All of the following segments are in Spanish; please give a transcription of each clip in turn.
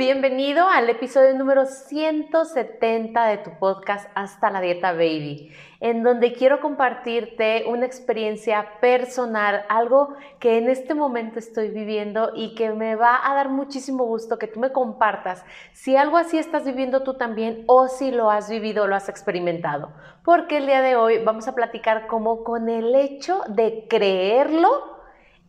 Bienvenido al episodio número 170 de tu podcast Hasta la Dieta Baby en donde quiero compartirte una experiencia personal, algo que en este momento estoy viviendo y que me va a dar muchísimo gusto que tú me compartas si algo así estás viviendo tú también o si lo has vivido o lo has experimentado. Porque el día de hoy vamos a platicar cómo con el hecho de creerlo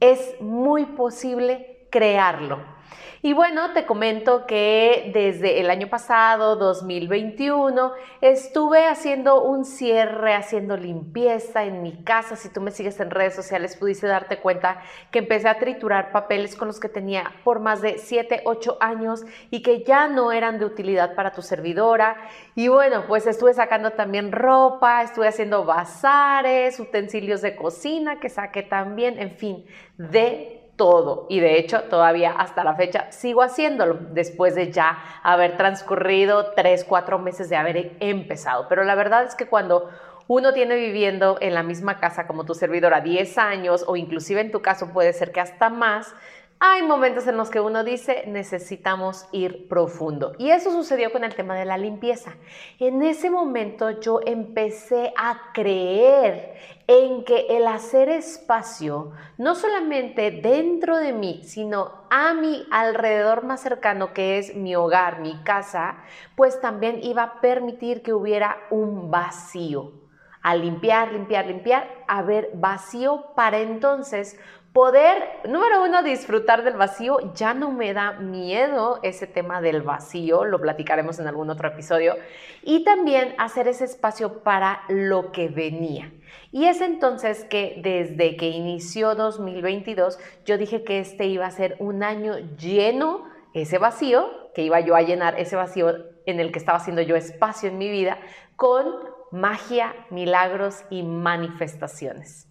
es muy posible crearlo. Y bueno, te comento que desde el año pasado, 2021, estuve haciendo un cierre, haciendo limpieza en mi casa. Si tú me sigues en redes sociales, pudiste darte cuenta que empecé a triturar papeles con los que tenía por más de 7, 8 años y que ya no eran de utilidad para tu servidora. Y bueno, pues estuve sacando también ropa, estuve haciendo bazares, utensilios de cocina que saqué también, en fin, de todo. Y de hecho, todavía hasta la fecha sigo haciéndolo, después de ya haber transcurrido tres, cuatro meses de haber empezado. Pero la verdad es que cuando uno tiene viviendo en la misma casa como tu servidora 10 años o inclusive en tu caso puede ser que hasta más, hay momentos en los que uno dice necesitamos ir profundo. Y eso sucedió con el tema de la limpieza. En ese momento yo empecé a creer en que el hacer espacio, no solamente dentro de mí, sino a mi alrededor más cercano, que es mi hogar, mi casa, pues también iba a permitir que hubiera un vacío. Al limpiar, limpiar, limpiar, haber vacío para entonces Poder, número uno, disfrutar del vacío. Ya no me da miedo ese tema del vacío, lo platicaremos en algún otro episodio. Y también hacer ese espacio para lo que venía. Y es entonces que desde que inició 2022, yo dije que este iba a ser un año lleno, ese vacío, que iba yo a llenar ese vacío en el que estaba haciendo yo espacio en mi vida, con magia, milagros y manifestaciones.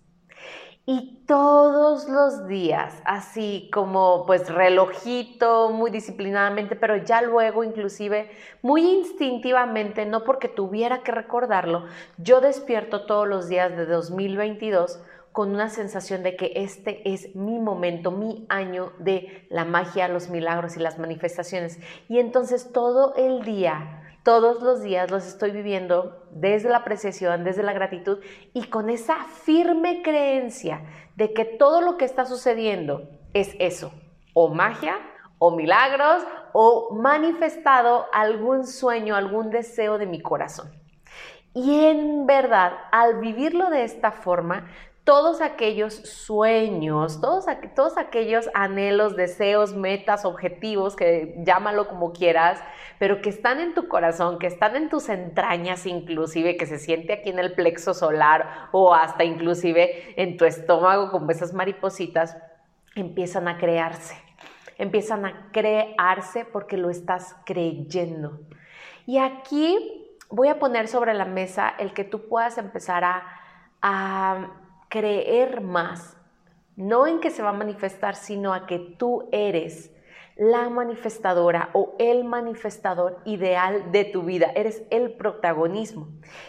Y todos los días, así como pues relojito, muy disciplinadamente, pero ya luego inclusive muy instintivamente, no porque tuviera que recordarlo, yo despierto todos los días de 2022 con una sensación de que este es mi momento, mi año de la magia, los milagros y las manifestaciones. Y entonces todo el día todos los días los estoy viviendo desde la apreciación, desde la gratitud y con esa firme creencia de que todo lo que está sucediendo es eso, o magia, o milagros, o manifestado algún sueño, algún deseo de mi corazón. Y en verdad, al vivirlo de esta forma, todos aquellos sueños, todos, todos aquellos anhelos, deseos, metas, objetivos, que llámalo como quieras, pero que están en tu corazón, que están en tus entrañas inclusive, que se siente aquí en el plexo solar o hasta inclusive en tu estómago como esas maripositas, empiezan a crearse. Empiezan a crearse porque lo estás creyendo. Y aquí voy a poner sobre la mesa el que tú puedas empezar a, a creer más, no en que se va a manifestar, sino a que tú eres la manifestadora o el manifestador ideal de tu vida, eres el protagonismo.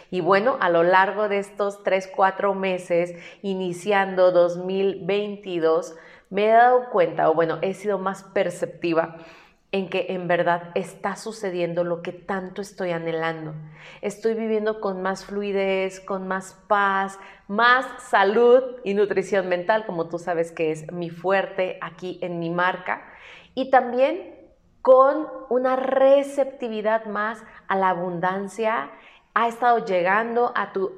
Y bueno, a lo largo de estos 3, 4 meses, iniciando 2022, me he dado cuenta, o bueno, he sido más perceptiva en que en verdad está sucediendo lo que tanto estoy anhelando. Estoy viviendo con más fluidez, con más paz, más salud y nutrición mental, como tú sabes que es mi fuerte aquí en mi marca, y también con una receptividad más a la abundancia ha estado llegando a tu,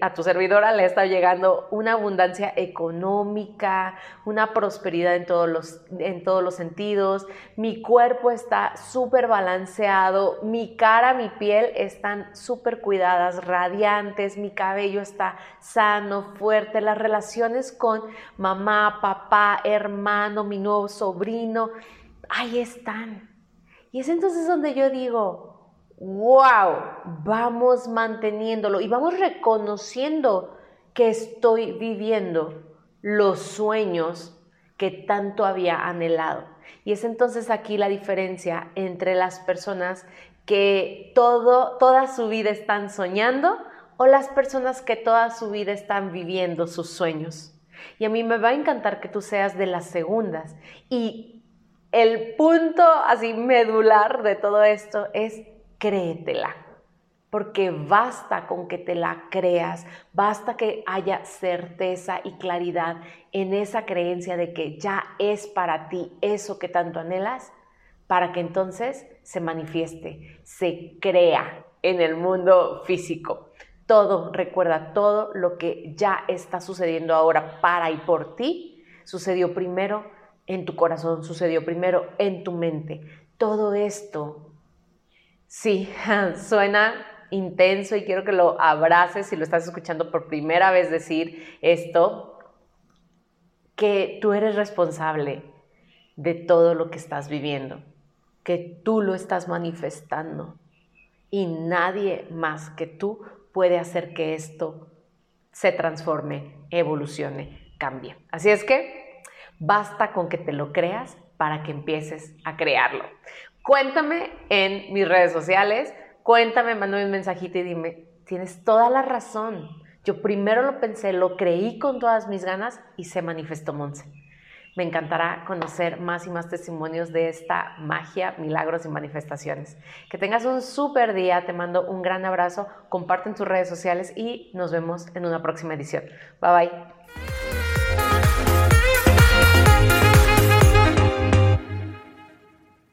a tu servidora, le ha estado llegando una abundancia económica, una prosperidad en todos los, en todos los sentidos. Mi cuerpo está súper balanceado, mi cara, mi piel están súper cuidadas, radiantes, mi cabello está sano, fuerte. Las relaciones con mamá, papá, hermano, mi nuevo sobrino, ahí están Y es entonces donde yo digo, wow, vamos manteniéndolo y vamos reconociendo que estoy viviendo los sueños que tanto había anhelado. Y es entonces aquí la diferencia entre las personas que todo, toda su vida están soñando o las personas que toda su vida están viviendo sus sueños. Y a mí me va a encantar que tú seas de las segundas. Y el punto así medular de todo esto es créetela. Porque basta con que te la creas, basta que haya certeza y claridad en esa creencia de que ya es para ti eso que tanto anhelas, para que entonces se manifieste, se crea en el mundo físico. Todo, recuerda, todo lo que ya está sucediendo ahora para y por ti, sucedió primero en tu corazón, sucedió primero en tu mente. Todo esto, sí, suena intenso y quiero que lo abraces si lo estás escuchando por primera vez decir esto, que tú eres responsable de todo lo que estás viviendo que tú lo estás manifestando y nadie más que tú puede hacer que esto se transforme, evolucione, cambie. Así es que basta con que te lo creas para que empieces a crearlo. Cuéntame en mis redes sociales, cuéntame, mándame un mensajito y dime, tienes toda la razón. Yo primero lo pensé, lo creí con todas mis ganas y se manifestó Monse. Me encantará conocer más y más testimonios de esta magia, milagros y manifestaciones. Que tengas un súper día, te mando un gran abrazo, comparte en tus redes sociales y nos vemos en una próxima edición. Bye bye.